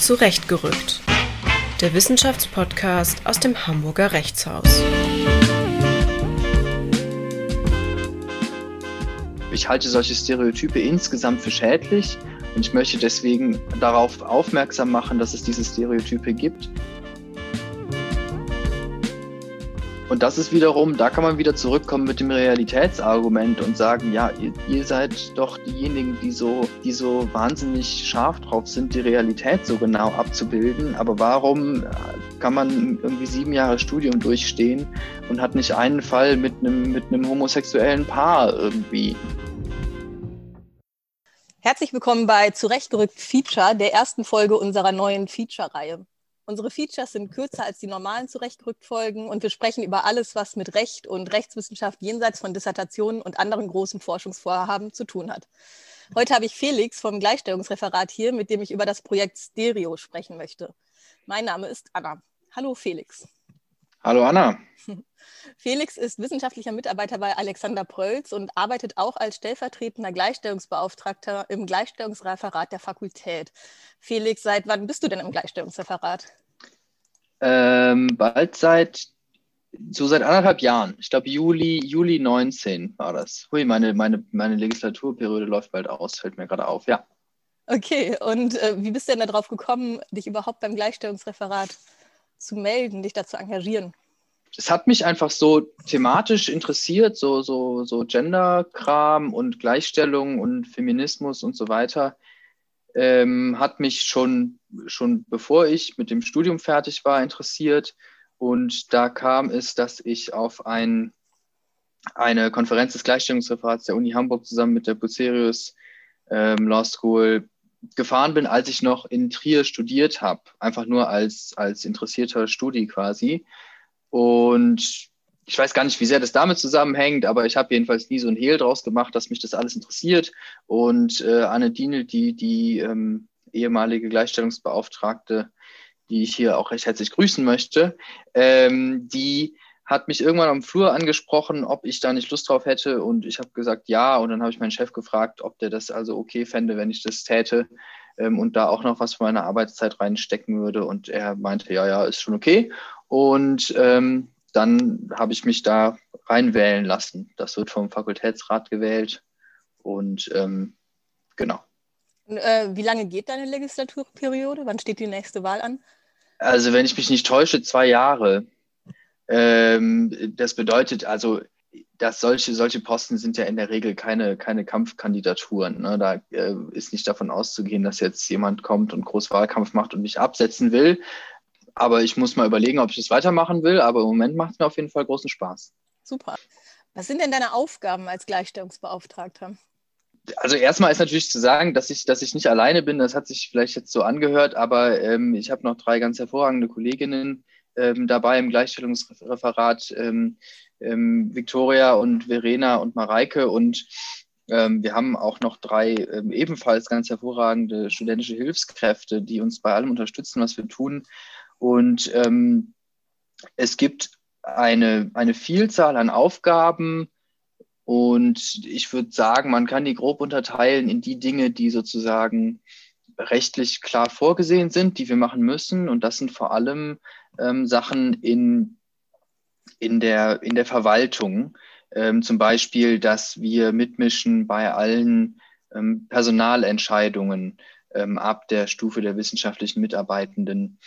Zurechtgerückt. Der Wissenschaftspodcast aus dem Hamburger Rechtshaus. Ich halte solche Stereotype insgesamt für schädlich und ich möchte deswegen darauf aufmerksam machen, dass es diese Stereotype gibt Und das ist wiederum, da kann man wieder zurückkommen mit dem Realitätsargument und sagen, ja, ihr, ihr, seid doch diejenigen, die so, die so wahnsinnig scharf drauf sind, die Realität so genau abzubilden. Aber warum kann man irgendwie sieben Jahre Studium durchstehen und hat nicht einen Fall mit einem, mit einem homosexuellen Paar irgendwie? Herzlich willkommen bei Zurechtgerückt Feature, der ersten Folge unserer neuen Feature-Reihe. Unsere Features sind kürzer als die normalen zurechtgerückt Folgen und wir sprechen über alles, was mit Recht und Rechtswissenschaft jenseits von Dissertationen und anderen großen Forschungsvorhaben zu tun hat. Heute habe ich Felix vom Gleichstellungsreferat hier, mit dem ich über das Projekt Stereo sprechen möchte. Mein Name ist Anna. Hallo Felix. Hallo Anna. Felix ist wissenschaftlicher Mitarbeiter bei Alexander Prölz und arbeitet auch als stellvertretender Gleichstellungsbeauftragter im Gleichstellungsreferat der Fakultät. Felix, seit wann bist du denn im Gleichstellungsreferat? Ähm, bald seit so seit anderthalb Jahren. Ich glaube Juli, Juli 19 war das. Hui, meine, meine, meine Legislaturperiode läuft bald aus, fällt mir gerade auf, ja. Okay, und äh, wie bist du denn darauf gekommen, dich überhaupt beim Gleichstellungsreferat zu melden, dich da zu engagieren? es hat mich einfach so thematisch interessiert, so, so, so Gender-Kram und Gleichstellung und Feminismus und so weiter. Ähm, hat mich schon, schon bevor ich mit dem Studium fertig war, interessiert. Und da kam es, dass ich auf ein, eine Konferenz des Gleichstellungsreferats der Uni Hamburg zusammen mit der Bucerius ähm, Law School gefahren bin, als ich noch in Trier studiert habe. Einfach nur als, als interessierter Studi quasi. Und ich weiß gar nicht, wie sehr das damit zusammenhängt, aber ich habe jedenfalls nie so ein Hehl draus gemacht, dass mich das alles interessiert. Und äh, Anne Dienel, die, die ähm, ehemalige Gleichstellungsbeauftragte, die ich hier auch recht herzlich grüßen möchte, ähm, die hat mich irgendwann am Flur angesprochen, ob ich da nicht Lust drauf hätte. Und ich habe gesagt, ja. Und dann habe ich meinen Chef gefragt, ob der das also okay fände, wenn ich das täte ähm, und da auch noch was von meiner Arbeitszeit reinstecken würde. Und er meinte, ja, ja, ist schon okay. Und ähm, dann habe ich mich da reinwählen lassen. Das wird vom Fakultätsrat gewählt. Und ähm, genau. Und, äh, wie lange geht deine Legislaturperiode? Wann steht die nächste Wahl an? Also, wenn ich mich nicht täusche, zwei Jahre. Ähm, das bedeutet also, dass solche, solche Posten sind ja in der Regel keine, keine Kampfkandidaturen. Ne? Da äh, ist nicht davon auszugehen, dass jetzt jemand kommt und Großwahlkampf macht und mich absetzen will. Aber ich muss mal überlegen, ob ich das weitermachen will. Aber im Moment macht es mir auf jeden Fall großen Spaß. Super. Was sind denn deine Aufgaben als Gleichstellungsbeauftragter? Also erstmal ist natürlich zu sagen, dass ich, dass ich nicht alleine bin. Das hat sich vielleicht jetzt so angehört, aber ähm, ich habe noch drei ganz hervorragende Kolleginnen ähm, dabei im Gleichstellungsreferat, ähm, ähm Victoria und Verena und Mareike und ähm, wir haben auch noch drei ähm, ebenfalls ganz hervorragende studentische Hilfskräfte, die uns bei allem unterstützen, was wir tun. Und ähm, es gibt eine, eine Vielzahl an Aufgaben und ich würde sagen, man kann die grob unterteilen in die Dinge, die sozusagen rechtlich klar vorgesehen sind, die wir machen müssen. Und das sind vor allem ähm, Sachen in, in, der, in der Verwaltung. Ähm, zum Beispiel, dass wir mitmischen bei allen ähm, Personalentscheidungen ähm, ab der Stufe der wissenschaftlichen Mitarbeitenden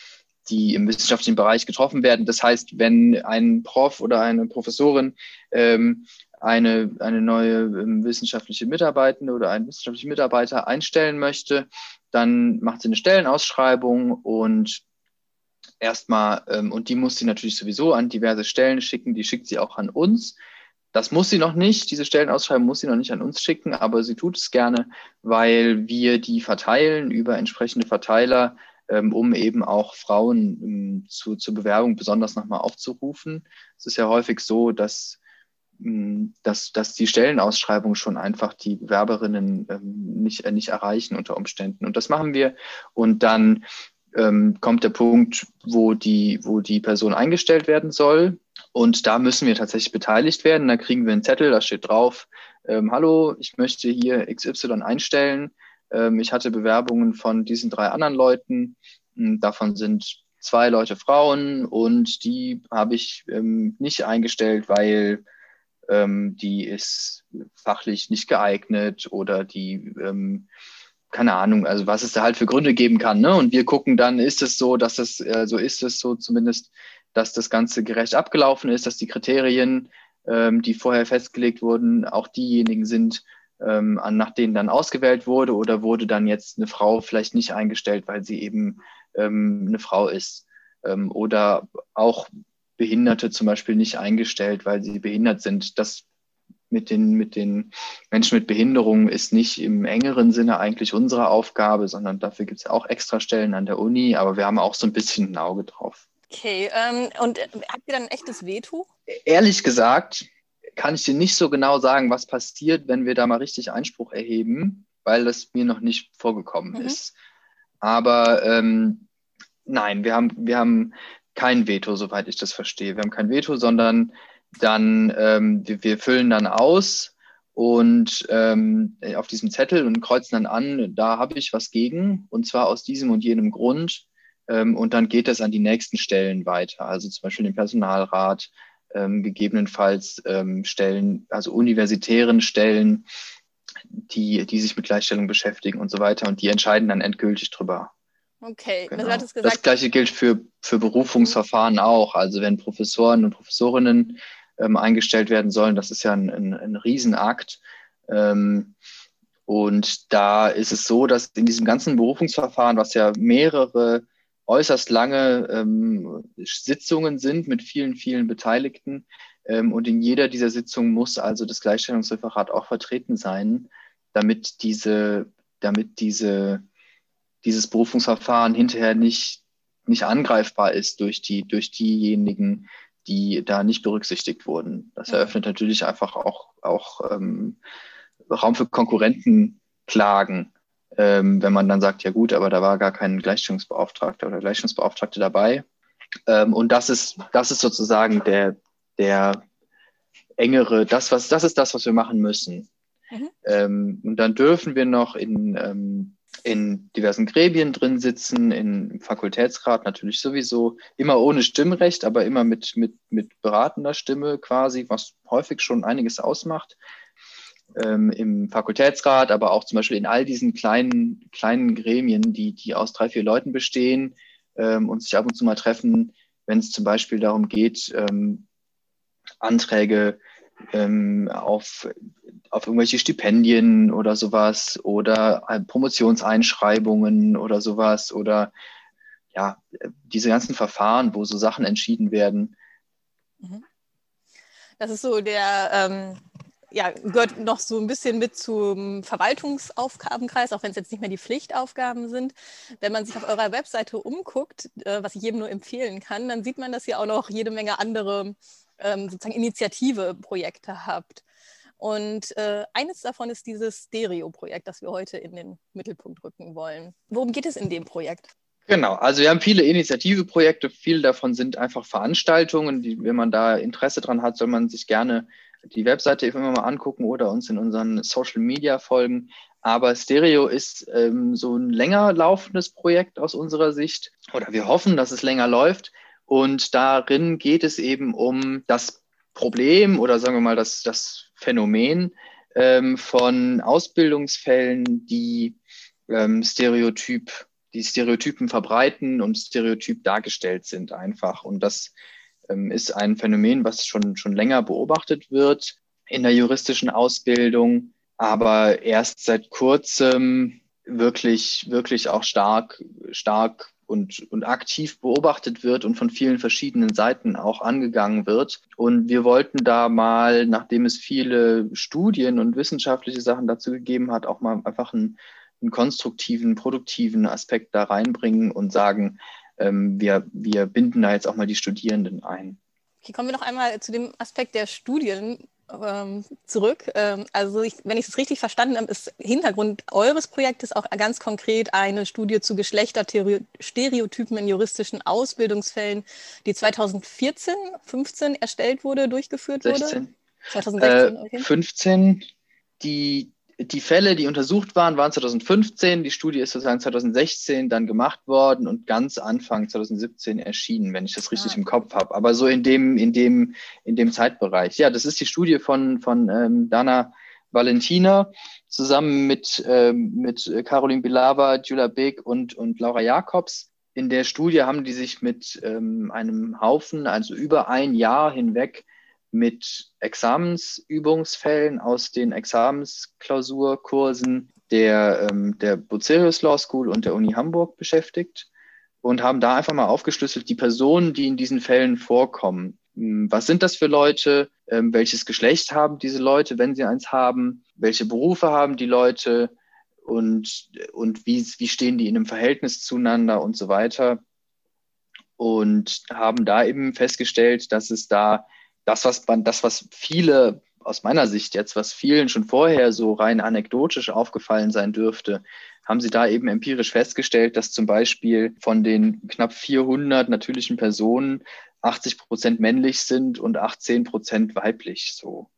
die im wissenschaftlichen Bereich getroffen werden. Das heißt, wenn ein Prof oder eine Professorin ähm, eine, eine neue ähm, wissenschaftliche Mitarbeitende oder einen wissenschaftlichen Mitarbeiter einstellen möchte, dann macht sie eine Stellenausschreibung und erstmal, ähm, und die muss sie natürlich sowieso an diverse Stellen schicken, die schickt sie auch an uns. Das muss sie noch nicht, diese Stellenausschreibung muss sie noch nicht an uns schicken, aber sie tut es gerne, weil wir die verteilen über entsprechende Verteiler, um eben auch Frauen ähm, zu, zur Bewerbung besonders nochmal aufzurufen. Es ist ja häufig so, dass, ähm, dass, dass die Stellenausschreibungen schon einfach die Bewerberinnen nicht, äh, nicht erreichen unter Umständen. Und das machen wir. Und dann ähm, kommt der Punkt, wo die, wo die Person eingestellt werden soll. Und da müssen wir tatsächlich beteiligt werden. Da kriegen wir einen Zettel, da steht drauf, ähm, hallo, ich möchte hier XY einstellen. Ähm, ich hatte Bewerbungen von diesen drei anderen Leuten. Hm, davon sind zwei Leute Frauen und die habe ich ähm, nicht eingestellt, weil ähm, die ist fachlich nicht geeignet oder die, ähm, keine Ahnung, also was es da halt für Gründe geben kann. Ne? Und wir gucken dann, ist es so, dass es, äh, so ist es so zumindest, dass das Ganze gerecht abgelaufen ist, dass die Kriterien, ähm, die vorher festgelegt wurden, auch diejenigen sind, ähm, an, nach denen dann ausgewählt wurde oder wurde dann jetzt eine Frau vielleicht nicht eingestellt, weil sie eben ähm, eine Frau ist. Ähm, oder auch Behinderte zum Beispiel nicht eingestellt, weil sie behindert sind. Das mit den, mit den Menschen mit Behinderungen ist nicht im engeren Sinne eigentlich unsere Aufgabe, sondern dafür gibt es auch extra Stellen an der Uni, aber wir haben auch so ein bisschen ein Auge drauf. Okay, ähm, und habt ihr dann ein echtes Veto? Ehrlich gesagt, kann ich dir nicht so genau sagen, was passiert, wenn wir da mal richtig Einspruch erheben, weil das mir noch nicht vorgekommen mhm. ist. Aber ähm, nein, wir haben, wir haben kein Veto, soweit ich das verstehe. Wir haben kein Veto, sondern dann ähm, wir, wir, füllen dann aus und ähm, auf diesem Zettel und kreuzen dann an, da habe ich was gegen und zwar aus diesem und jenem Grund. Ähm, und dann geht das an die nächsten Stellen weiter, also zum Beispiel den Personalrat, ähm, gegebenenfalls ähm, Stellen, also universitären Stellen, die, die sich mit Gleichstellung beschäftigen und so weiter. Und die entscheiden dann endgültig drüber. Okay, genau. das, das gleiche gilt für, für Berufungsverfahren auch. Also wenn Professoren und Professorinnen ähm, eingestellt werden sollen, das ist ja ein, ein, ein Riesenakt. Ähm, und da ist es so, dass in diesem ganzen Berufungsverfahren, was ja mehrere äußerst lange ähm, Sitzungen sind mit vielen, vielen Beteiligten. Ähm, und in jeder dieser Sitzungen muss also das Gleichstellungsreferat auch vertreten sein, damit diese, damit diese, dieses Berufungsverfahren hinterher nicht, nicht angreifbar ist durch die, durch diejenigen, die da nicht berücksichtigt wurden. Das eröffnet natürlich einfach auch, auch ähm, Raum für Konkurrentenklagen ähm, wenn man dann sagt, ja gut, aber da war gar kein Gleichstellungsbeauftragter oder Gleichstellungsbeauftragte dabei. Ähm, und das ist, das ist sozusagen der, der engere, das, was, das ist das, was wir machen müssen. Mhm. Ähm, und dann dürfen wir noch in, ähm, in diversen Gremien drin sitzen, im Fakultätsrat natürlich sowieso, immer ohne Stimmrecht, aber immer mit, mit, mit beratender Stimme quasi, was häufig schon einiges ausmacht ähm, im Fakultätsrat, aber auch zum Beispiel in all diesen kleinen, kleinen Gremien, die, die aus drei, vier Leuten bestehen ähm, und sich ab und zu mal treffen, wenn es zum Beispiel darum geht, ähm, Anträge ähm, auf, auf irgendwelche Stipendien oder sowas oder äh, Promotionseinschreibungen oder sowas oder ja, diese ganzen Verfahren, wo so Sachen entschieden werden. Mhm. Das ist so der, ähm, ja, gehört noch so ein bisschen mit zum Verwaltungsaufgabenkreis, auch wenn es jetzt nicht mehr die Pflichtaufgaben sind. Wenn man sich auf eurer Webseite umguckt, äh, was ich jedem nur empfehlen kann, dann sieht man, dass ihr auch noch jede Menge andere ähm, sozusagen Initiative-Projekte habt. Und äh, eines davon ist dieses Stereo-Projekt, das wir heute in den Mittelpunkt rücken wollen. Worum geht es in dem Projekt? Genau, also wir haben viele Initiative-Projekte, viele davon sind einfach Veranstaltungen, die, wenn man da Interesse dran hat, soll man sich gerne die Webseite immer mal angucken oder uns in unseren Social Media folgen. Aber Stereo ist ähm, so ein länger laufendes Projekt aus unserer Sicht oder wir hoffen, dass es länger läuft. Und darin geht es eben um das Problem oder sagen wir mal das, das Phänomen ähm, von Ausbildungsfällen, die ähm, Stereotyp, die Stereotypen verbreiten und stereotyp dargestellt sind einfach. Und das ist ein Phänomen, was schon, schon länger beobachtet wird in der juristischen Ausbildung, aber erst seit kurzem wirklich, wirklich auch stark, stark und, und aktiv beobachtet wird und von vielen verschiedenen Seiten auch angegangen wird. Und wir wollten da mal, nachdem es viele Studien und wissenschaftliche Sachen dazu gegeben hat, auch mal einfach einen, einen konstruktiven, produktiven Aspekt da reinbringen und sagen, ähm, wir, wir binden da jetzt auch mal die Studierenden ein. Okay, kommen wir noch einmal zu dem Aspekt der Studien ähm, zurück. Ähm, also ich, wenn ich es richtig verstanden habe, ist Hintergrund eures Projektes auch ganz konkret eine Studie zu Geschlechterstereotypen in juristischen Ausbildungsfällen, die 2014, 15 erstellt wurde, durchgeführt 16. wurde. 2016, äh, okay. 15, die die Fälle, die untersucht waren, waren 2015. Die Studie ist sozusagen 2016 dann gemacht worden und ganz Anfang 2017 erschienen, wenn ich das richtig ah. im Kopf habe. Aber so in dem, in dem, in dem Zeitbereich. Ja, das ist die Studie von, von ähm, Dana Valentina zusammen mit, ähm, mit Caroline Bilava, Julia Beck und, und Laura Jakobs. In der Studie haben die sich mit ähm, einem Haufen, also über ein Jahr hinweg, mit Examensübungsfällen aus den Examensklausurkursen der, ähm, der Bucerius Law School und der Uni Hamburg beschäftigt und haben da einfach mal aufgeschlüsselt, die Personen, die in diesen Fällen vorkommen. Hm, was sind das für Leute? Ähm, welches Geschlecht haben diese Leute, wenn sie eins haben? Welche Berufe haben die Leute? Und, und wie, wie stehen die in einem Verhältnis zueinander und so weiter? Und haben da eben festgestellt, dass es da das, was man, das, was viele aus meiner Sicht jetzt, was vielen schon vorher so rein anekdotisch aufgefallen sein dürfte, haben sie da eben empirisch festgestellt, dass zum Beispiel von den knapp 400 natürlichen Personen 80 Prozent männlich sind und 18 Prozent weiblich so.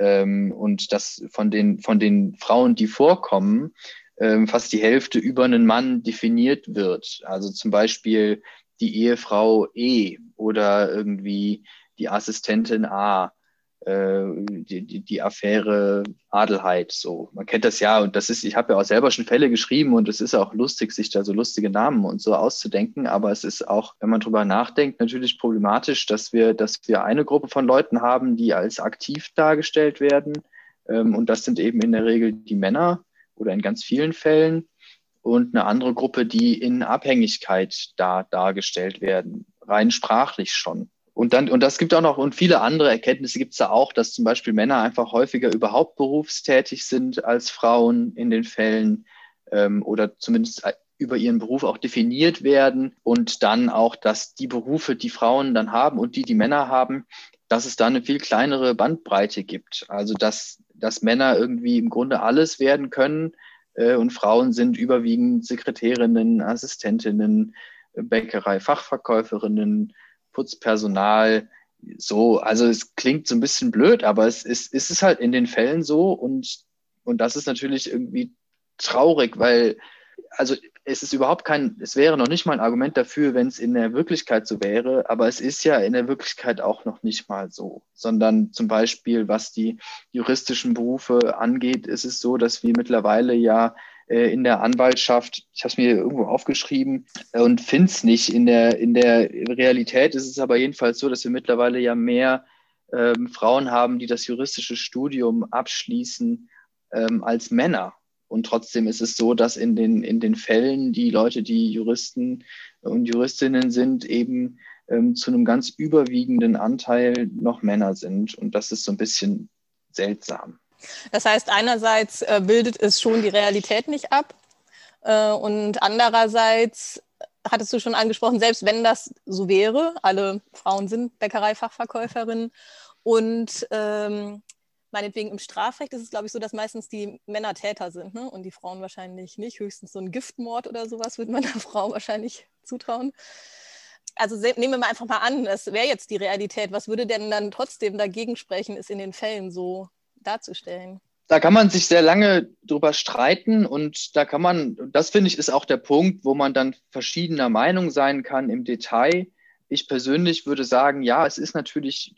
Ähm, und dass von den, von den Frauen, die vorkommen, ähm, fast die Hälfte über einen Mann definiert wird. Also zum Beispiel die Ehefrau E oder irgendwie die Assistentin A, äh, die, die, die Affäre Adelheid. So, man kennt das ja und das ist, ich habe ja auch selber schon Fälle geschrieben und es ist auch lustig, sich da so lustige Namen und so auszudenken, aber es ist auch, wenn man drüber nachdenkt, natürlich problematisch, dass wir, dass wir eine Gruppe von Leuten haben, die als aktiv dargestellt werden. Ähm, und das sind eben in der Regel die Männer oder in ganz vielen Fällen und eine andere Gruppe, die in Abhängigkeit da dargestellt werden, rein sprachlich schon. Und dann, und das gibt auch noch, und viele andere Erkenntnisse gibt es da auch, dass zum Beispiel Männer einfach häufiger überhaupt berufstätig sind als Frauen in den Fällen ähm, oder zumindest äh, über ihren Beruf auch definiert werden und dann auch, dass die Berufe, die Frauen dann haben und die die Männer haben, dass es da eine viel kleinere Bandbreite gibt. Also dass, dass Männer irgendwie im Grunde alles werden können äh, und Frauen sind überwiegend Sekretärinnen, Assistentinnen, Bäckerei, Fachverkäuferinnen, Putzpersonal. So, also es klingt so ein bisschen blöd, aber es ist, es ist halt in den Fällen so und, und das ist natürlich irgendwie traurig, weil, also es ist überhaupt kein, es wäre noch nicht mal ein Argument dafür, wenn es in der Wirklichkeit so wäre, aber es ist ja in der Wirklichkeit auch noch nicht mal so, sondern zum Beispiel, was die juristischen Berufe angeht, ist es so, dass wir mittlerweile ja äh, in der Anwaltschaft. Ich habe es mir irgendwo aufgeschrieben äh, und finde es nicht. In der, in der Realität ist es aber jedenfalls so, dass wir mittlerweile ja mehr ähm, Frauen haben, die das juristische Studium abschließen ähm, als Männer. Und trotzdem ist es so, dass in den, in den Fällen die Leute, die Juristen und Juristinnen sind, eben ähm, zu einem ganz überwiegenden Anteil noch Männer sind. Und das ist so ein bisschen seltsam. Das heißt, einerseits äh, bildet es schon die Realität nicht ab äh, und andererseits hattest du schon angesprochen, selbst wenn das so wäre, alle Frauen sind Bäckereifachverkäuferinnen und ähm, meinetwegen im Strafrecht ist es, glaube ich, so, dass meistens die Männer Täter sind ne? und die Frauen wahrscheinlich nicht. Höchstens so ein Giftmord oder sowas würde man der Frau wahrscheinlich zutrauen. Also nehmen wir mal einfach mal an, das wäre jetzt die Realität. Was würde denn dann trotzdem dagegen sprechen, ist in den Fällen so darzustellen? Da kann man sich sehr lange drüber streiten und da kann man, das finde ich ist auch der Punkt, wo man dann verschiedener Meinung sein kann im Detail. Ich persönlich würde sagen, ja, es ist natürlich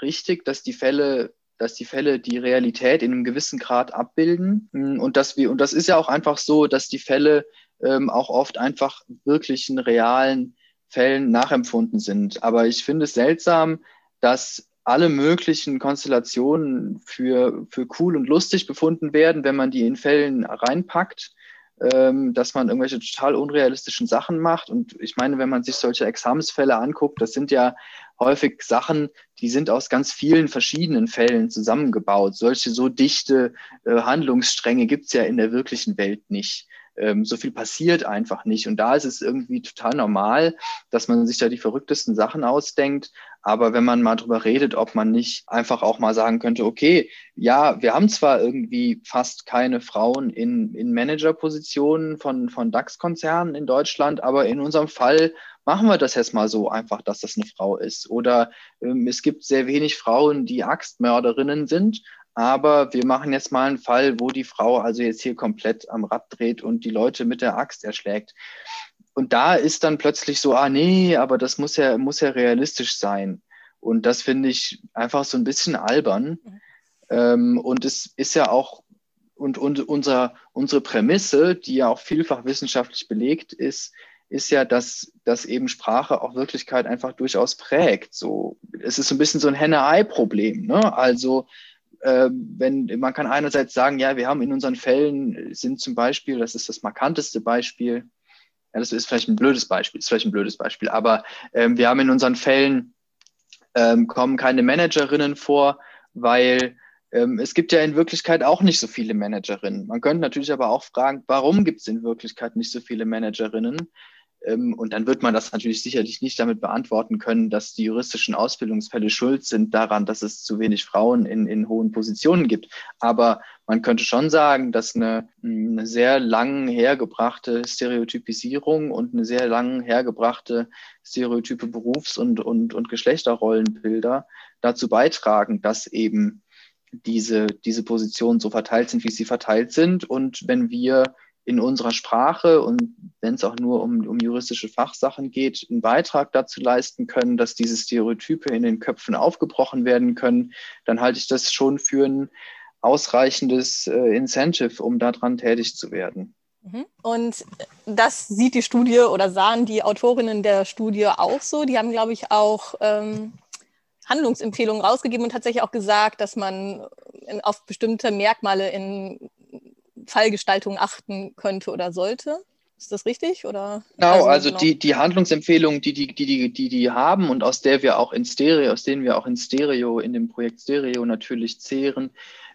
richtig, dass die Fälle dass die Fälle die Realität in einem gewissen Grad abbilden und dass wir und das ist ja auch einfach so, dass die Fälle ähm, auch oft einfach wirklichen realen Fällen nachempfunden sind. Aber ich finde es seltsam, dass alle möglichen Konstellationen für, für cool und lustig befunden werden, wenn man die in Fällen reinpackt, ähm, dass man irgendwelche total unrealistischen Sachen macht. Und ich meine, wenn man sich solche Examensfälle anguckt, das sind ja häufig Sachen, die sind aus ganz vielen verschiedenen Fällen zusammengebaut. Solche so dichte äh, Handlungsstränge gibt es ja in der wirklichen Welt nicht ähm, so viel passiert einfach nicht. Und da ist es irgendwie total normal, dass man sich da die verrücktesten Sachen ausdenkt. Aber wenn man mal drüber redet, ob man nicht einfach auch mal sagen könnte, okay, ja, wir haben zwar irgendwie fast keine Frauen in, in Managerpositionen von, von DAX-Konzernen in Deutschland, aber in unserem Fall machen wir das jetzt mal so einfach, dass das eine Frau ist. Oder ähm, es gibt sehr wenig Frauen, die Axtmörderinnen sind, aber wir machen jetzt mal einen Fall, wo die Frau also jetzt hier komplett am Rad dreht und die Leute mit der Axt erschlägt. Und da ist dann plötzlich so, ah nee, aber das muss ja, muss ja realistisch sein. Und das finde ich einfach so ein bisschen albern. Mhm. Ähm, und es ist ja auch, und, und unser, unsere Prämisse, die ja auch vielfach wissenschaftlich belegt ist, ist ja, dass, dass eben Sprache auch Wirklichkeit einfach durchaus prägt. So, es ist so ein bisschen so ein Henne-Ei-Problem. Ne? Also wenn man kann einerseits sagen, ja, wir haben in unseren Fällen sind zum Beispiel, das ist das markanteste Beispiel, ja, das ist vielleicht ein blödes Beispiel, ist vielleicht ein blödes Beispiel, aber ähm, wir haben in unseren Fällen ähm, kommen keine Managerinnen vor, weil ähm, es gibt ja in Wirklichkeit auch nicht so viele Managerinnen. Man könnte natürlich aber auch fragen, warum gibt es in Wirklichkeit nicht so viele Managerinnen? Ähm, und dann wird man das natürlich sicherlich nicht damit beantworten können, dass die juristischen Ausbildungsfälle schuld sind daran, dass es zu wenig Frauen in, in hohen Positionen gibt. Aber man könnte schon sagen, dass eine, eine sehr lang hergebrachte Stereotypisierung und eine sehr lang hergebrachte stereotype Berufs- und, und, und Geschlechterrollenbilder dazu beitragen, dass eben diese, diese Positionen so verteilt sind, wie sie verteilt sind. Und wenn wir in unserer Sprache und wenn es auch nur um, um juristische Fachsachen geht, einen Beitrag dazu leisten können, dass diese Stereotype in den Köpfen aufgebrochen werden können, dann halte ich das schon für ein ausreichendes äh, Incentive, um daran tätig zu werden. Mhm. Und das sieht die Studie oder sahen die Autorinnen der Studie auch so. Die haben, glaube ich, auch ähm, Handlungsempfehlungen rausgegeben und tatsächlich auch gesagt, dass man auf bestimmte Merkmale in Fallgestaltung achten könnte oder sollte. Ist das richtig? Oder? Genau, also, also genau. Die, die Handlungsempfehlungen, die die, die, die, die die haben und aus der wir auch in Stereo, aus denen wir auch in Stereo, in dem Projekt Stereo natürlich zehren,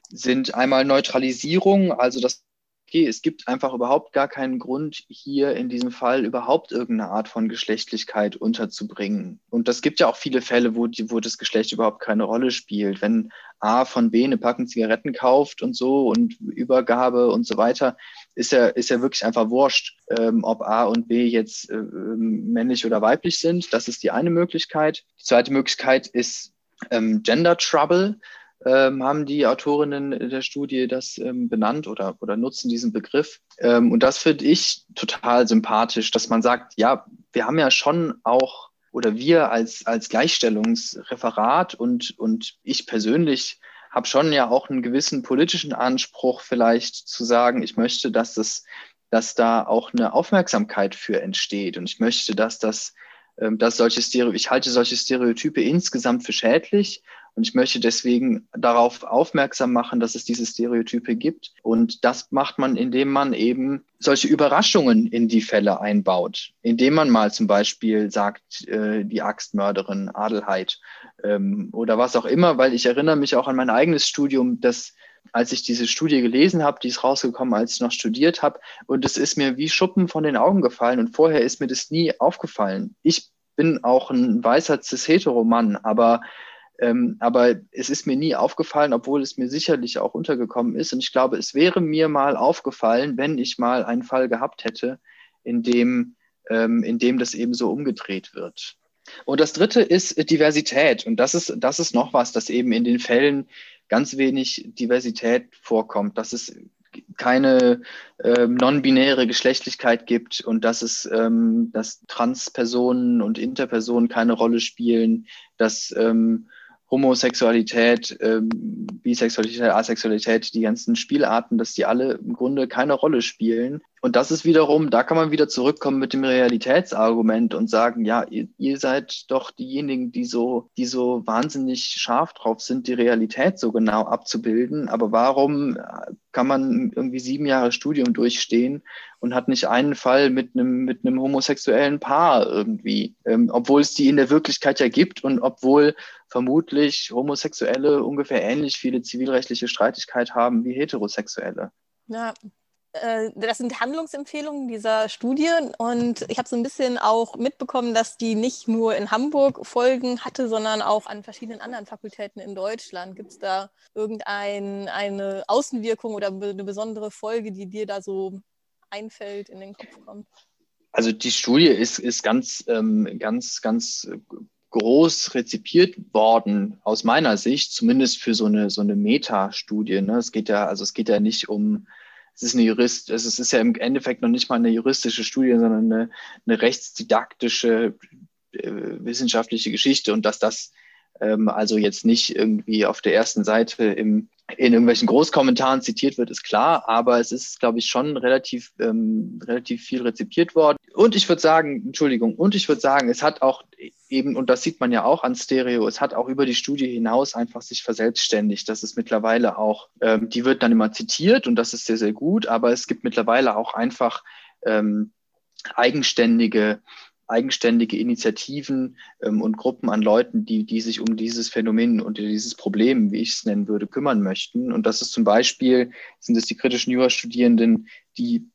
sind einmal Neutralisierung, also das okay, es gibt einfach überhaupt gar keinen Grund, hier in diesem Fall überhaupt irgendeine Art von Geschlechtlichkeit unterzubringen. Und das gibt ja auch viele Fälle, wo, die, wo das Geschlecht überhaupt keine Rolle spielt. Wenn A von B eine Packung Zigaretten kauft und so und Übergabe und so weiter, ist ja, ist ja wirklich einfach wurscht, ähm, ob A und B jetzt äh, männlich oder weiblich sind. Das ist die eine Möglichkeit. Die zweite Möglichkeit ist ähm, Gender Trouble ähm, haben die Autorinnen der Studie das ähm, benannt oder, oder nutzen diesen Begriff. Ähm, und das finde ich total sympathisch, dass man sagt, ja, wir haben ja schon auch, oder wir als, als Gleichstellungsreferat und, und ich persönlich habe schon ja auch einen gewissen politischen Anspruch, vielleicht zu sagen, ich möchte, dass das, dass da auch eine Aufmerksamkeit für entsteht. Und ich möchte, dass das ähm, dass solche Stereo ich halte solche Stereotype insgesamt für schädlich und ich möchte deswegen darauf aufmerksam machen, dass es diese Stereotype gibt. Und das macht man, indem man eben solche Überraschungen in die Fälle einbaut, indem man mal zum Beispiel sagt, äh, die Axtmörderin Adelheid ähm, oder was auch immer, weil ich erinnere mich auch an mein eigenes Studium, dass als ich diese Studie gelesen habe, die ist rausgekommen, als ich noch studiert habe. Und es ist mir wie Schuppen von den Augen gefallen. Und vorher ist mir das nie aufgefallen. Ich bin auch ein weißer Cis-Hetero-Mann, aber, ähm, aber es ist mir nie aufgefallen, obwohl es mir sicherlich auch untergekommen ist. Und ich glaube, es wäre mir mal aufgefallen, wenn ich mal einen Fall gehabt hätte, in dem, ähm, in dem das eben so umgedreht wird. Und das dritte ist Diversität. Und das ist, das ist noch was, das eben in den Fällen ganz wenig Diversität vorkommt, dass es keine ähm, non-binäre Geschlechtlichkeit gibt und dass es, ähm, dass Transpersonen und Interpersonen keine Rolle spielen, dass ähm, Homosexualität, ähm, Bisexualität, Asexualität, die ganzen Spielarten, dass die alle im Grunde keine Rolle spielen. Und das ist wiederum, da kann man wieder zurückkommen mit dem Realitätsargument und sagen, ja, ihr, ihr seid doch diejenigen, die so, die so wahnsinnig scharf drauf sind, die Realität so genau abzubilden. Aber warum kann man irgendwie sieben Jahre Studium durchstehen und hat nicht einen Fall mit einem, mit einem homosexuellen Paar irgendwie, ähm, obwohl es die in der Wirklichkeit ja gibt und obwohl vermutlich Homosexuelle ungefähr ähnlich viele zivilrechtliche Streitigkeit haben wie Heterosexuelle. Ja, äh, das sind Handlungsempfehlungen dieser Studie und ich habe so ein bisschen auch mitbekommen, dass die nicht nur in Hamburg Folgen hatte, sondern auch an verschiedenen anderen Fakultäten in Deutschland. Gibt es da irgendeine Außenwirkung oder eine besondere Folge, die dir da so einfällt, in den Kopf kommt? Also die Studie ist, ist ganz, ähm, ganz, ganz groß rezipiert worden, aus meiner Sicht, zumindest für so eine, so eine Metastudie. Ne? Es geht ja, also es geht ja nicht um, es ist eine Jurist, es ist ja im Endeffekt noch nicht mal eine juristische Studie, sondern eine, eine rechtsdidaktische äh, wissenschaftliche Geschichte. Und dass das ähm, also jetzt nicht irgendwie auf der ersten Seite im, in irgendwelchen Großkommentaren zitiert wird, ist klar, aber es ist, glaube ich, schon relativ, ähm, relativ viel rezipiert worden. Und ich würde sagen, Entschuldigung, und ich würde sagen, es hat auch eben, und das sieht man ja auch an Stereo, es hat auch über die Studie hinaus einfach sich verselbstständigt. Das ist mittlerweile auch, ähm, die wird dann immer zitiert und das ist sehr, sehr gut, aber es gibt mittlerweile auch einfach ähm, eigenständige eigenständige Initiativen ähm, und Gruppen an Leuten, die, die sich um dieses Phänomen und dieses Problem, wie ich es nennen würde, kümmern möchten. Und das ist zum Beispiel, sind es die kritischen Jurastudierenden, die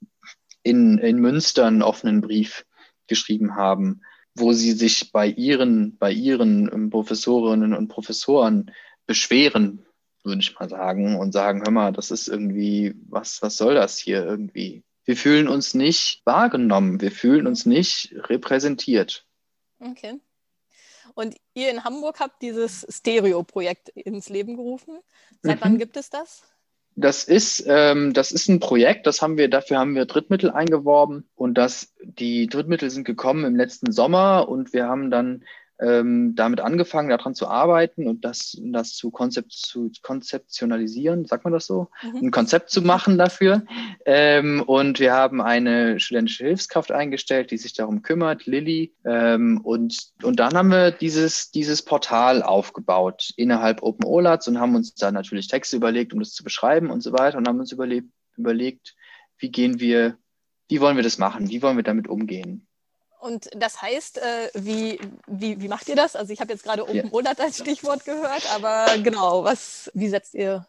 in, in Münster einen offenen Brief geschrieben haben, wo sie sich bei ihren, bei ihren ähm, Professorinnen und Professoren beschweren, würde ich mal sagen, und sagen, hör mal, das ist irgendwie, was, was soll das hier irgendwie? Wir fühlen uns nicht wahrgenommen, wir fühlen uns nicht repräsentiert. Okay. Und ihr in Hamburg habt dieses Stereo-Projekt ins Leben gerufen. Seit mhm. wann gibt es das? Das ist, ähm, das ist ein Projekt, das haben wir, dafür haben wir Drittmittel eingeworben und das, die Drittmittel sind gekommen im letzten Sommer und wir haben dann ähm, damit angefangen, daran zu arbeiten und das, das zu, konzept, zu konzeptionalisieren, sagt man das so, mhm. ein Konzept zu machen dafür. Ähm, und wir haben eine studentische Hilfskraft eingestellt, die sich darum kümmert, Lilly. Ähm, und, und dann haben wir dieses, dieses Portal aufgebaut innerhalb Open OLATs und haben uns da natürlich Texte überlegt, um das zu beschreiben und so weiter und haben uns überlegt, überlegt wie gehen wir, wie wollen wir das machen, wie wollen wir damit umgehen. Und das heißt, äh, wie, wie, wie macht ihr das? Also ich habe jetzt gerade Open ja. als Stichwort gehört, aber genau, was, wie setzt ihr?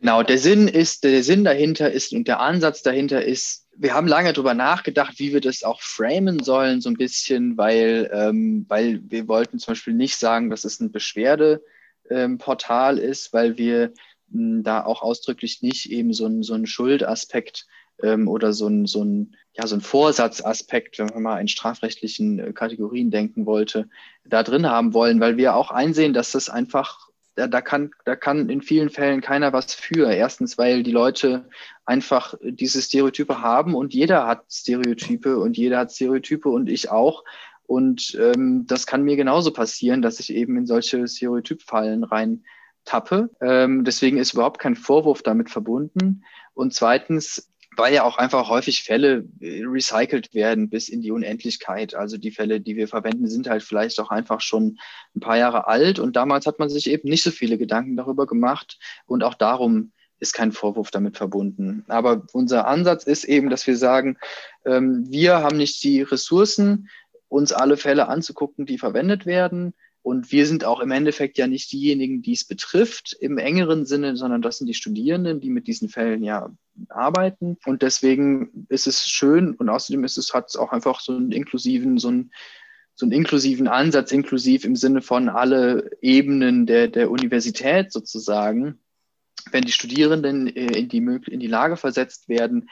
Genau, der Sinn ist, der Sinn dahinter ist und der Ansatz dahinter ist, wir haben lange darüber nachgedacht, wie wir das auch framen sollen, so ein bisschen, weil, ähm, weil wir wollten zum Beispiel nicht sagen, dass es ein Beschwerdeportal ähm, ist, weil wir mh, da auch ausdrücklich nicht eben so, ein, so einen Schuldaspekt ähm, oder so ein, so ein, ja, so ein Vorsatzaspekt, wenn man mal in strafrechtlichen äh, Kategorien denken wollte, da drin haben wollen, weil wir auch einsehen, dass das einfach, da, da, kann, da kann in vielen Fällen keiner was für. Erstens, weil die Leute einfach diese Stereotype haben und jeder hat Stereotype und jeder hat Stereotype und ich auch. Und ähm, das kann mir genauso passieren, dass ich eben in solche Stereotypfallen rein tappe. Ähm, deswegen ist überhaupt kein Vorwurf damit verbunden. Und zweitens weil ja auch einfach häufig Fälle äh, recycelt werden bis in die Unendlichkeit. Also die Fälle, die wir verwenden, sind halt vielleicht auch einfach schon ein paar Jahre alt und damals hat man sich eben nicht so viele Gedanken darüber gemacht und auch darum ist kein Vorwurf damit verbunden. Aber unser Ansatz ist eben, dass wir sagen, ähm, wir haben nicht die Ressourcen, uns alle Fälle anzugucken, die verwendet werden. Und wir sind auch im Endeffekt ja nicht diejenigen, die es betrifft im engeren Sinne, sondern das sind die Studierenden, die mit diesen Fällen ja arbeiten. Und deswegen ist es schön und außerdem ist es, hat es auch einfach so einen inklusiven, so einen, so einen inklusiven Ansatz, inklusiv im Sinne von alle Ebenen der, der Universität sozusagen. Wenn die Studierenden äh, in die, in die Lage versetzt werden,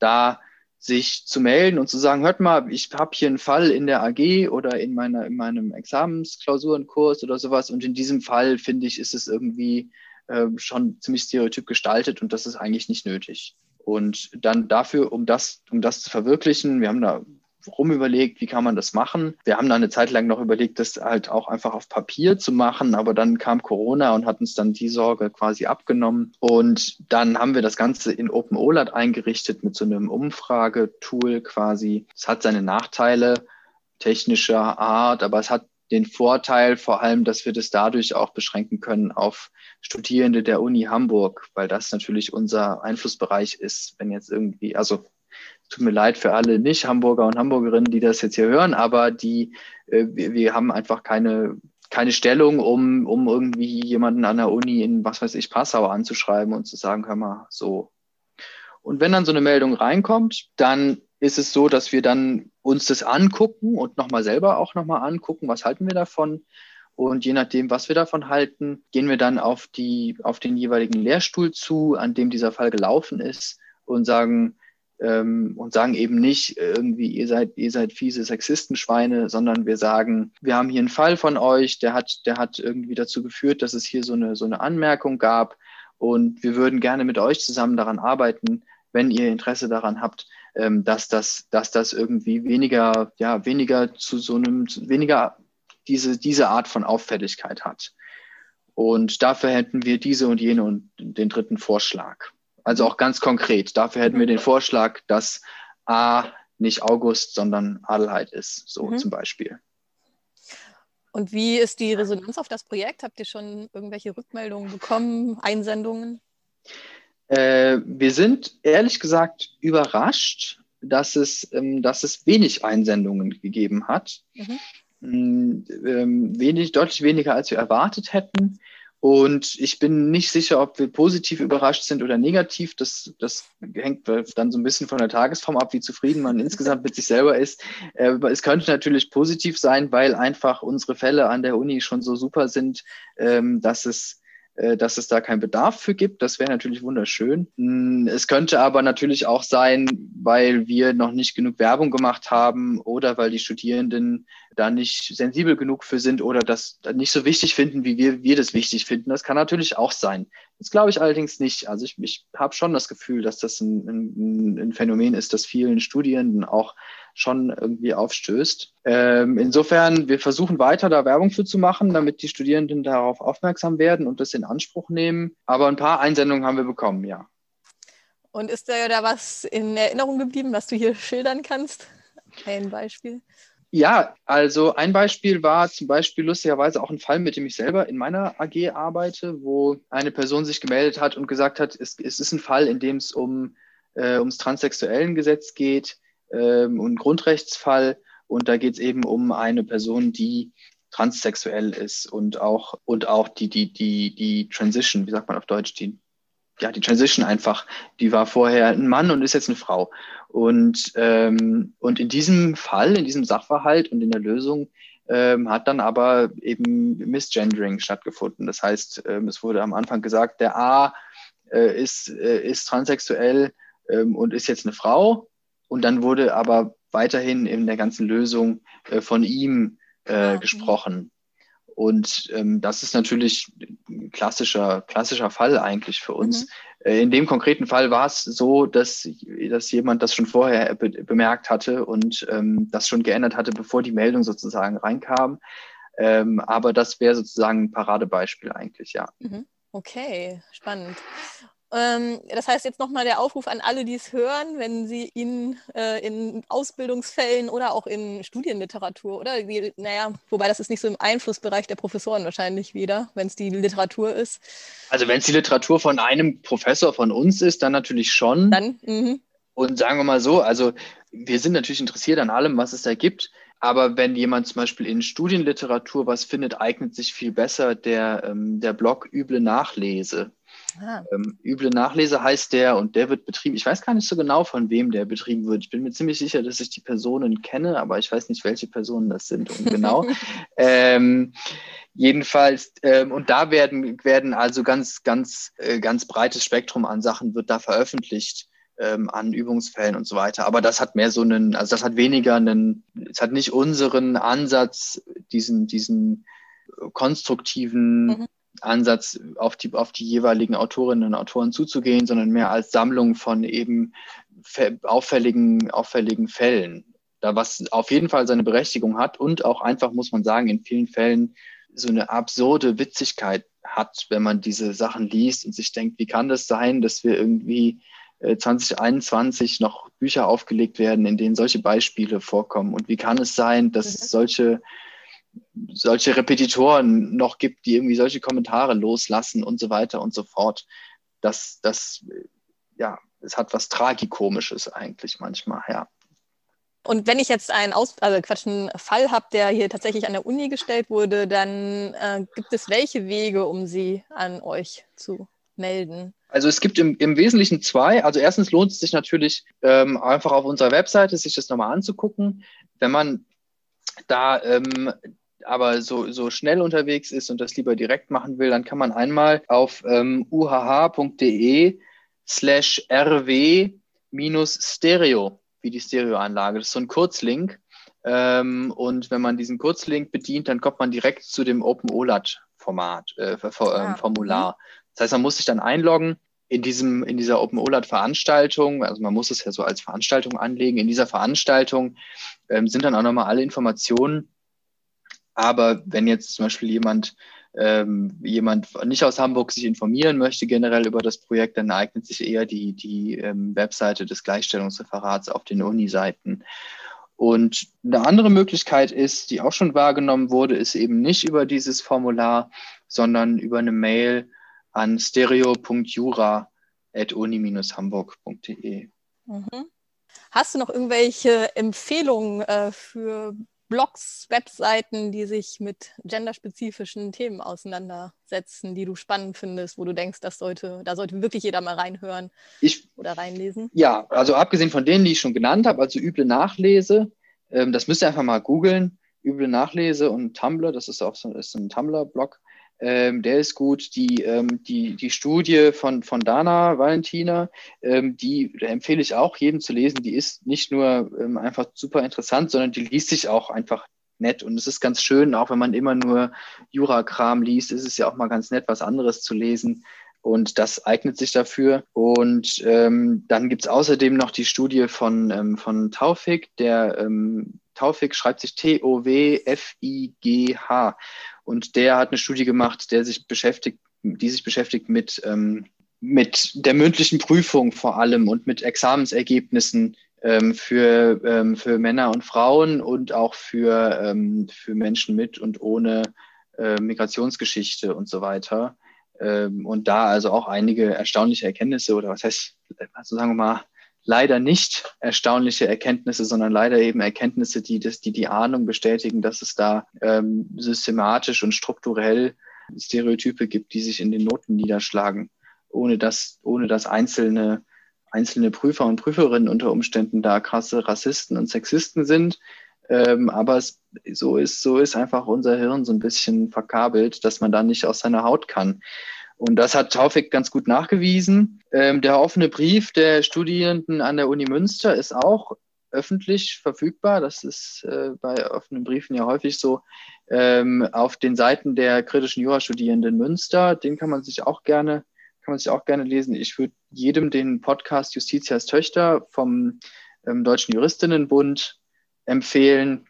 da sich zu melden und zu sagen, hört mal, ich habe hier einen Fall in der AG oder in, meiner, in meinem Examensklausurenkurs oder sowas und in diesem Fall finde ich, ist es irgendwie äh, schon ziemlich stereotyp gestaltet und das ist eigentlich nicht nötig. Und dann dafür, um das, um das zu verwirklichen, wir haben da rumüberlegt, wie kann man das machen. Wir haben da eine Zeit lang noch überlegt, das halt auch einfach auf Papier zu machen, aber dann kam Corona und hat uns dann die Sorge quasi abgenommen. Und dann haben wir das Ganze in OpenOLAT eingerichtet mit so einem Umfragetool quasi. Es hat seine Nachteile technischer Art, aber es hat den Vorteil vor allem, dass wir das dadurch auch beschränken können auf Studierende der Uni Hamburg, weil das natürlich unser Einflussbereich ist, wenn jetzt irgendwie, also tut mir leid für alle Nicht-Hamburger und Hamburgerinnen, die das jetzt hier hören, aber die, äh, wir, wir haben einfach keine, keine Stellung, um, um irgendwie jemanden an der Uni in, was weiß ich, Passau anzuschreiben und zu sagen, hör mal, so. Und wenn dann so eine Meldung reinkommt, dann ist es so, dass wir dann uns das angucken und nochmal selber auch nochmal angucken, was halten wir davon. Und je nachdem, was wir davon halten, gehen wir dann auf, die, auf den jeweiligen Lehrstuhl zu, an dem dieser Fall gelaufen ist und sagen, ähm, und sagen eben nicht irgendwie, ihr seid, ihr seid fiese Sexistenschweine, sondern wir sagen, wir haben hier einen Fall von euch, der hat, der hat irgendwie dazu geführt, dass es hier so eine, so eine Anmerkung gab und wir würden gerne mit euch zusammen daran arbeiten, wenn ihr Interesse daran habt, ähm, dass das, dass das irgendwie weniger, ja, weniger zu so einem, weniger diese, diese Art von Auffälligkeit hat. Und dafür hätten wir diese und jene und den dritten Vorschlag. Also auch ganz konkret. Dafür hätten wir den Vorschlag, dass A nicht August, sondern Adelheid ist, so mhm. zum Beispiel. Und wie ist die Resonanz auf das Projekt? Habt ihr schon irgendwelche Rückmeldungen bekommen, Einsendungen? Äh, wir sind ehrlich gesagt überrascht, dass es, ähm, dass es wenig Einsendungen gegeben hat. Mhm. Mm, ähm, wenig, deutlich weniger, als wir erwartet hätten. Und ich bin nicht sicher, ob wir positiv überrascht sind oder negativ. Das, das hängt dann so ein bisschen von der Tagesform ab, wie zufrieden man insgesamt mit sich selber ist. Äh, es könnte natürlich positiv sein, weil einfach unsere Fälle an der Uni schon so super sind, ähm, dass es äh, dass es da keinen Bedarf für gibt. Das wäre natürlich wunderschön. Hm, es könnte aber natürlich auch sein, weil wir noch nicht genug Werbung gemacht haben oder weil die Studierenden da nicht sensibel genug für sind oder das nicht so wichtig finden, wie wir, wir das wichtig finden. Das kann natürlich auch sein. Das glaube ich allerdings nicht. Also ich, ich habe schon das Gefühl, dass das ein, ein, ein Phänomen ist, das vielen Studierenden auch schon irgendwie aufstößt. Ähm, insofern, wir versuchen weiter da Werbung für zu machen, damit die Studierenden darauf aufmerksam werden und das in Anspruch nehmen. Aber ein paar Einsendungen haben wir bekommen, ja. Und ist da da was in Erinnerung geblieben, was du hier schildern kannst? Ein Beispiel? Ja, also ein Beispiel war zum Beispiel lustigerweise auch ein Fall, mit dem ich selber in meiner AG arbeite, wo eine Person sich gemeldet hat und gesagt hat, es, es ist ein Fall, in dem es um äh, ums transsexuellen Gesetz geht ähm, und Grundrechtsfall. Und da geht es eben um eine Person, die transsexuell ist und auch, und auch die, die, die, die Transition, wie sagt man auf Deutsch, die, ja, die Transition einfach, die war vorher ein Mann und ist jetzt eine Frau. Und, ähm, und in diesem Fall, in diesem Sachverhalt und in der Lösung ähm, hat dann aber eben Misgendering stattgefunden. Das heißt, ähm, es wurde am Anfang gesagt, der A äh, ist, äh, ist transsexuell ähm, und ist jetzt eine Frau und dann wurde aber weiterhin in der ganzen Lösung äh, von ihm äh, ah, okay. gesprochen. Und ähm, das ist natürlich ein klassischer, klassischer Fall eigentlich für uns. Mhm. Äh, in dem konkreten Fall war es so, dass, dass jemand das schon vorher be bemerkt hatte und ähm, das schon geändert hatte, bevor die Meldung sozusagen reinkam. Ähm, aber das wäre sozusagen ein Paradebeispiel eigentlich, ja. Mhm. Okay, spannend. Ähm, das heißt jetzt nochmal der Aufruf an alle, die es hören, wenn sie ihn äh, in Ausbildungsfällen oder auch in Studienliteratur oder wie, naja, wobei das ist nicht so im Einflussbereich der Professoren wahrscheinlich wieder, wenn es die Literatur ist. Also wenn es die Literatur von einem Professor von uns ist, dann natürlich schon. Dann, mh. Und sagen wir mal so, also wir sind natürlich interessiert an allem, was es da gibt. Aber wenn jemand zum Beispiel in Studienliteratur was findet, eignet sich viel besser der, ähm, der Blog Üble Nachlese. Ah. Ähm, üble Nachlese heißt der und der wird betrieben. Ich weiß gar nicht so genau, von wem der betrieben wird. Ich bin mir ziemlich sicher, dass ich die Personen kenne, aber ich weiß nicht, welche Personen das sind und genau. ähm, jedenfalls, ähm, und da werden, werden also ganz, ganz, äh, ganz breites Spektrum an Sachen wird da veröffentlicht. Ähm, an Übungsfällen und so weiter. Aber das hat mehr so einen, also das hat weniger einen, es hat nicht unseren Ansatz, diesen, diesen konstruktiven mhm. Ansatz auf die, auf die jeweiligen Autorinnen und Autoren zuzugehen, sondern mehr als Sammlung von eben auffälligen, auffälligen Fällen. Da was auf jeden Fall seine Berechtigung hat und auch einfach, muss man sagen, in vielen Fällen so eine absurde Witzigkeit hat, wenn man diese Sachen liest und sich denkt, wie kann das sein, dass wir irgendwie 2021 äh, noch Bücher aufgelegt werden, in denen solche Beispiele vorkommen? Und wie kann es sein, dass mhm. solche solche Repetitoren noch gibt, die irgendwie solche Kommentare loslassen und so weiter und so fort. Das, das, ja, es hat was Tragikomisches eigentlich manchmal, ja. Und wenn ich jetzt einen, Aus also Quatsch, einen Fall habe, der hier tatsächlich an der Uni gestellt wurde, dann äh, gibt es welche Wege, um sie an euch zu melden? Also es gibt im, im Wesentlichen zwei. Also erstens lohnt es sich natürlich ähm, einfach auf unserer Webseite sich das nochmal anzugucken. Wenn man da ähm, aber so, so schnell unterwegs ist und das lieber direkt machen will, dann kann man einmal auf ähm, uhh.de slash rw Uni-Stereo, wie die Stereoanlage. Das ist so ein Kurzlink. Ähm, und wenn man diesen Kurzlink bedient, dann kommt man direkt zu dem OpenOLAT-Format, äh, ah. Formular. Das heißt, man muss sich dann einloggen in diesem, in dieser OpenOLAT-Veranstaltung. Also man muss es ja so als Veranstaltung anlegen. In dieser Veranstaltung ähm, sind dann auch nochmal alle Informationen. Aber wenn jetzt zum Beispiel jemand ähm, jemand nicht aus Hamburg sich informieren möchte generell über das Projekt, dann eignet sich eher die, die ähm, Webseite des Gleichstellungsreferats auf den Uni-Seiten. Und eine andere Möglichkeit ist, die auch schon wahrgenommen wurde, ist eben nicht über dieses Formular, sondern über eine Mail an stereo.jura.uni-hamburg.de. Mhm. Hast du noch irgendwelche Empfehlungen äh, für Blogs, Webseiten, die sich mit genderspezifischen Themen auseinandersetzen, die du spannend findest, wo du denkst, das sollte, da sollte wirklich jeder mal reinhören ich, oder reinlesen? Ja, also abgesehen von denen, die ich schon genannt habe, also üble Nachlese, ähm, das müsst ihr einfach mal googeln. Üble Nachlese und Tumblr, das ist auch so ist ein Tumblr-Blog. Ähm, der ist gut. Die, ähm, die, die Studie von, von Dana Valentina, ähm, die empfehle ich auch jedem zu lesen. Die ist nicht nur ähm, einfach super interessant, sondern die liest sich auch einfach nett. Und es ist ganz schön, auch wenn man immer nur Jura-Kram liest, ist es ja auch mal ganz nett, was anderes zu lesen. Und das eignet sich dafür. Und ähm, dann gibt es außerdem noch die Studie von, ähm, von Taufik. Der Taufik schreibt sich T-O-W-F-I-G-H. Und der hat eine Studie gemacht, der sich beschäftigt, die sich beschäftigt mit, ähm, mit der mündlichen Prüfung vor allem und mit Examensergebnissen ähm, für, ähm, für Männer und Frauen und auch für, ähm, für Menschen mit und ohne äh, Migrationsgeschichte und so weiter. Ähm, und da also auch einige erstaunliche Erkenntnisse oder was heißt, also sagen wir mal, leider nicht erstaunliche Erkenntnisse, sondern leider eben Erkenntnisse, die das, die, die Ahnung bestätigen, dass es da ähm, systematisch und strukturell Stereotype gibt, die sich in den Noten niederschlagen, ohne dass, ohne dass einzelne, einzelne Prüfer und Prüferinnen unter Umständen da krasse Rassisten und Sexisten sind. Ähm, aber es, so ist, so ist einfach unser Hirn so ein bisschen verkabelt, dass man da nicht aus seiner Haut kann. Und das hat Taufik ganz gut nachgewiesen. Ähm, der offene Brief der Studierenden an der Uni Münster ist auch öffentlich verfügbar. Das ist äh, bei offenen Briefen ja häufig so. Ähm, auf den Seiten der kritischen Jurastudierenden Münster, den kann man sich auch gerne, kann man sich auch gerne lesen. Ich würde jedem den Podcast Justitias Töchter vom ähm, Deutschen Juristinnenbund empfehlen,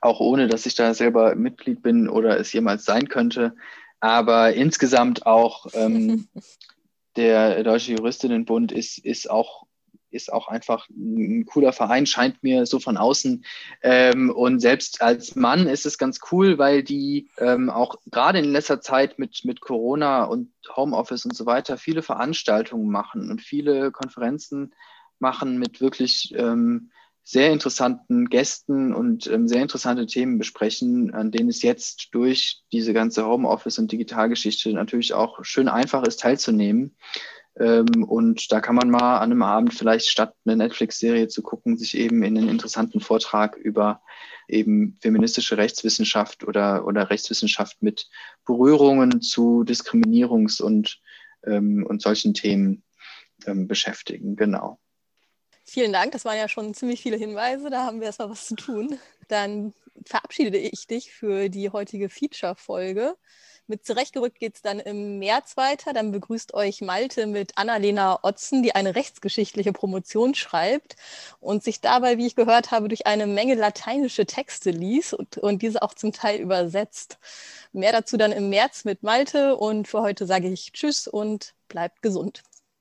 auch ohne dass ich da selber Mitglied bin oder es jemals sein könnte aber insgesamt auch ähm, der Deutsche Juristinnenbund ist, ist auch ist auch einfach ein cooler Verein, scheint mir so von außen. Ähm, und selbst als Mann ist es ganz cool, weil die ähm, auch gerade in letzter Zeit mit, mit Corona und Homeoffice und so weiter viele Veranstaltungen machen und viele Konferenzen machen mit wirklich ähm, sehr interessanten Gästen und ähm, sehr interessante Themen besprechen, an denen es jetzt durch diese ganze Homeoffice- und Digitalgeschichte natürlich auch schön einfach ist, teilzunehmen. Ähm, und da kann man mal an einem Abend vielleicht statt eine Netflix-Serie zu gucken, sich eben in einen interessanten Vortrag über eben feministische Rechtswissenschaft oder, oder Rechtswissenschaft mit Berührungen zu Diskriminierungs- und, ähm, und solchen Themen ähm, beschäftigen. Genau. Vielen Dank, das waren ja schon ziemlich viele Hinweise, da haben wir erstmal was zu tun. Dann verabschiede ich dich für die heutige Feature-Folge. Mit Zurechtgerückt geht es dann im März weiter. Dann begrüßt euch Malte mit Annalena Otzen, die eine rechtsgeschichtliche Promotion schreibt und sich dabei, wie ich gehört habe, durch eine Menge lateinische Texte liest und, und diese auch zum Teil übersetzt. Mehr dazu dann im März mit Malte und für heute sage ich Tschüss und bleibt gesund.